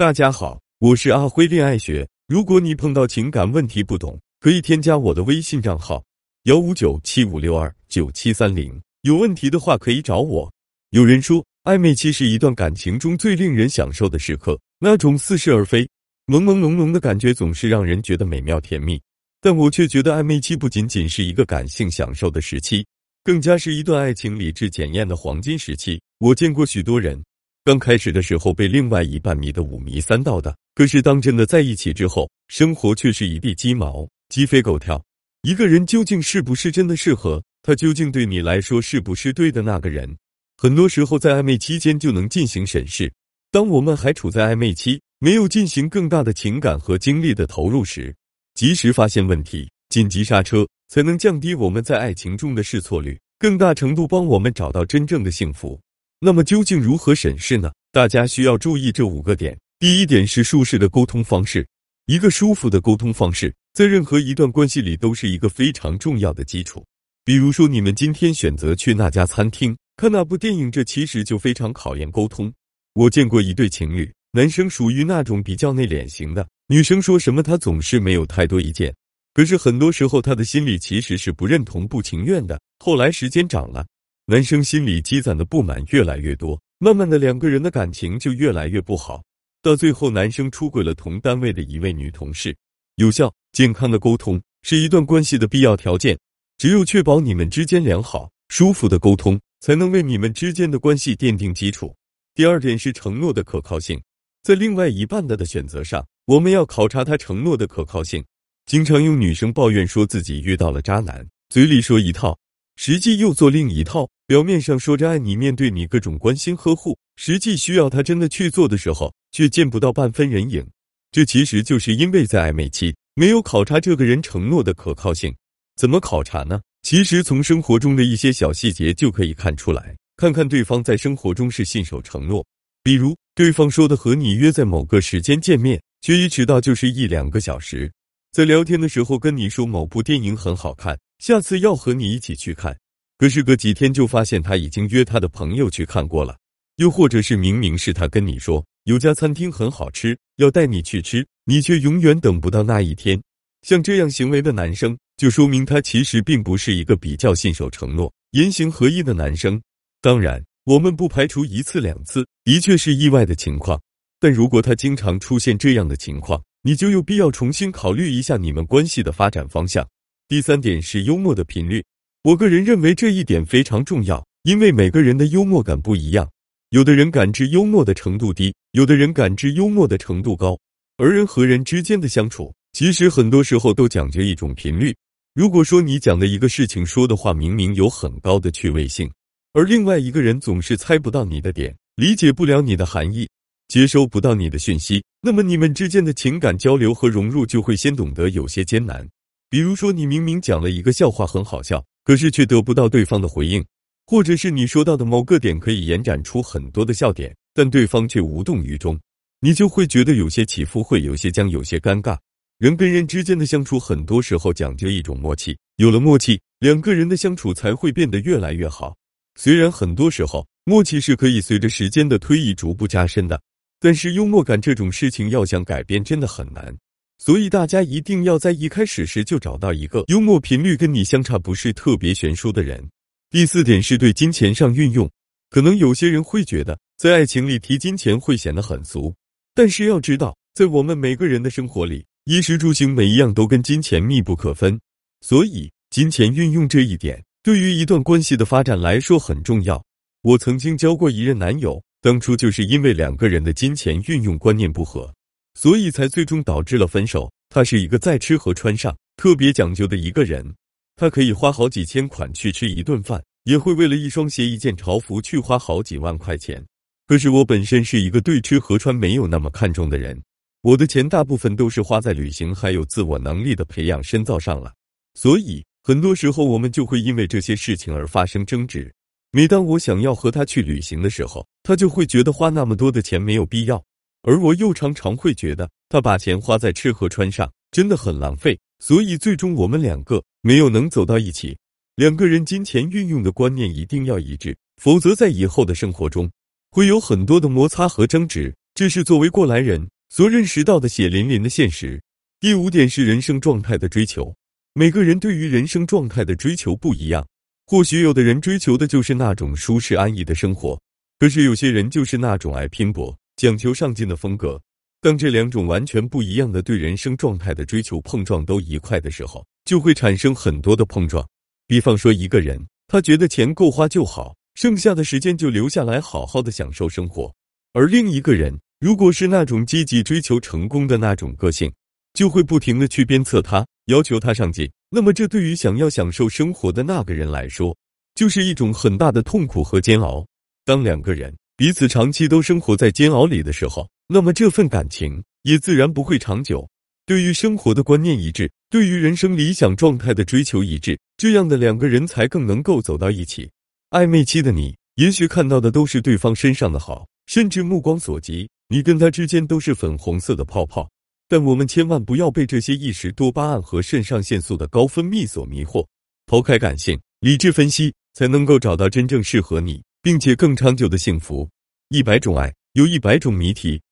大家好，我是阿辉恋爱学。如果你碰到情感问题不懂，可以添加我的微信账号幺五九七五六二九七三零。有问题的话可以找我。有人说，暧昧期是一段感情中最令人享受的时刻，那种似是而非、朦朦胧胧的感觉总是让人觉得美妙甜蜜。但我却觉得暧昧期不仅仅是一个感性享受的时期，更加是一段爱情理智检验的黄金时期。我见过许多人。刚开始的时候被另外一半迷得五迷三道的，可是当真的在一起之后，生活却是一地鸡毛、鸡飞狗跳。一个人究竟是不是真的适合他？究竟对你来说是不是对的那个人？很多时候在暧昧期间就能进行审视。当我们还处在暧昧期，没有进行更大的情感和精力的投入时，及时发现问题，紧急刹车，才能降低我们在爱情中的试错率，更大程度帮我们找到真正的幸福。那么究竟如何审视呢？大家需要注意这五个点。第一点是舒适的沟通方式，一个舒服的沟通方式，在任何一段关系里都是一个非常重要的基础。比如说，你们今天选择去那家餐厅看那部电影，这其实就非常考验沟通。我见过一对情侣，男生属于那种比较内敛型的，女生说什么他总是没有太多意见，可是很多时候他的心里其实是不认同、不情愿的。后来时间长了。男生心里积攒的不满越来越多，慢慢的两个人的感情就越来越不好。到最后，男生出轨了同单位的一位女同事。有效健康的沟通是一段关系的必要条件，只有确保你们之间良好舒服的沟通，才能为你们之间的关系奠定基础。第二点是承诺的可靠性，在另外一半的的选择上，我们要考察他承诺的可靠性。经常有女生抱怨说自己遇到了渣男，嘴里说一套。实际又做另一套，表面上说着爱你，面对你各种关心呵护，实际需要他真的去做的时候，却见不到半分人影。这其实就是因为在暧昧期没有考察这个人承诺的可靠性。怎么考察呢？其实从生活中的一些小细节就可以看出来，看看对方在生活中是信守承诺。比如对方说的和你约在某个时间见面，却一迟到就是一两个小时，在聊天的时候跟你说某部电影很好看。下次要和你一起去看，可是隔几天就发现他已经约他的朋友去看过了。又或者是明明是他跟你说有家餐厅很好吃，要带你去吃，你却永远等不到那一天。像这样行为的男生，就说明他其实并不是一个比较信守承诺、言行合一的男生。当然，我们不排除一次两次的确是意外的情况，但如果他经常出现这样的情况，你就有必要重新考虑一下你们关系的发展方向。第三点是幽默的频率，我个人认为这一点非常重要，因为每个人的幽默感不一样，有的人感知幽默的程度低，有的人感知幽默的程度高。而人和人之间的相处，其实很多时候都讲究一种频率。如果说你讲的一个事情说的话明明有很高的趣味性，而另外一个人总是猜不到你的点，理解不了你的含义，接收不到你的讯息，那么你们之间的情感交流和融入就会先懂得有些艰难。比如说，你明明讲了一个笑话很好笑，可是却得不到对方的回应，或者是你说到的某个点可以延展出很多的笑点，但对方却无动于衷，你就会觉得有些起伏，会有些僵，有些尴尬。人跟人之间的相处，很多时候讲究一种默契，有了默契，两个人的相处才会变得越来越好。虽然很多时候默契是可以随着时间的推移逐步加深的，但是幽默感这种事情要想改变，真的很难。所以大家一定要在一开始时就找到一个幽默频率跟你相差不是特别悬殊的人。第四点是对金钱上运用，可能有些人会觉得在爱情里提金钱会显得很俗，但是要知道，在我们每个人的生活里，衣食住行每一样都跟金钱密不可分，所以金钱运用这一点对于一段关系的发展来说很重要。我曾经交过一任男友，当初就是因为两个人的金钱运用观念不合。所以才最终导致了分手。他是一个在吃和穿上特别讲究的一个人，他可以花好几千块去吃一顿饭，也会为了一双鞋、一件潮服去花好几万块钱。可是我本身是一个对吃和穿没有那么看重的人，我的钱大部分都是花在旅行还有自我能力的培养深造上了。所以很多时候我们就会因为这些事情而发生争执。每当我想要和他去旅行的时候，他就会觉得花那么多的钱没有必要。而我又常常会觉得他把钱花在吃喝穿上真的很浪费，所以最终我们两个没有能走到一起。两个人金钱运用的观念一定要一致，否则在以后的生活中会有很多的摩擦和争执。这是作为过来人所认识到的血淋淋的现实。第五点是人生状态的追求。每个人对于人生状态的追求不一样，或许有的人追求的就是那种舒适安逸的生活，可是有些人就是那种爱拼搏、讲求上进的风格。当这两种完全不一样的对人生状态的追求碰撞都一块的时候，就会产生很多的碰撞。比方说，一个人他觉得钱够花就好，剩下的时间就留下来好好的享受生活；而另一个人如果是那种积极追求成功的那种个性，就会不停的去鞭策他，要求他上进。那么，这对于想要享受生活的那个人来说，就是一种很大的痛苦和煎熬。当两个人彼此长期都生活在煎熬里的时候，那么这份感情也自然不会长久。对于生活的观念一致，对于人生理想状态的追求一致，这样的两个人才更能够走到一起。暧昧期的你，也许看到的都是对方身上的好，甚至目光所及，你跟他之间都是粉红色的泡泡。但我们千万不要被这些一时多巴胺和肾上腺素的高分泌所迷惑，抛开感性，理智分析，才能够找到真正适合你并且更长久的幸福。一百种爱，有一百种谜题。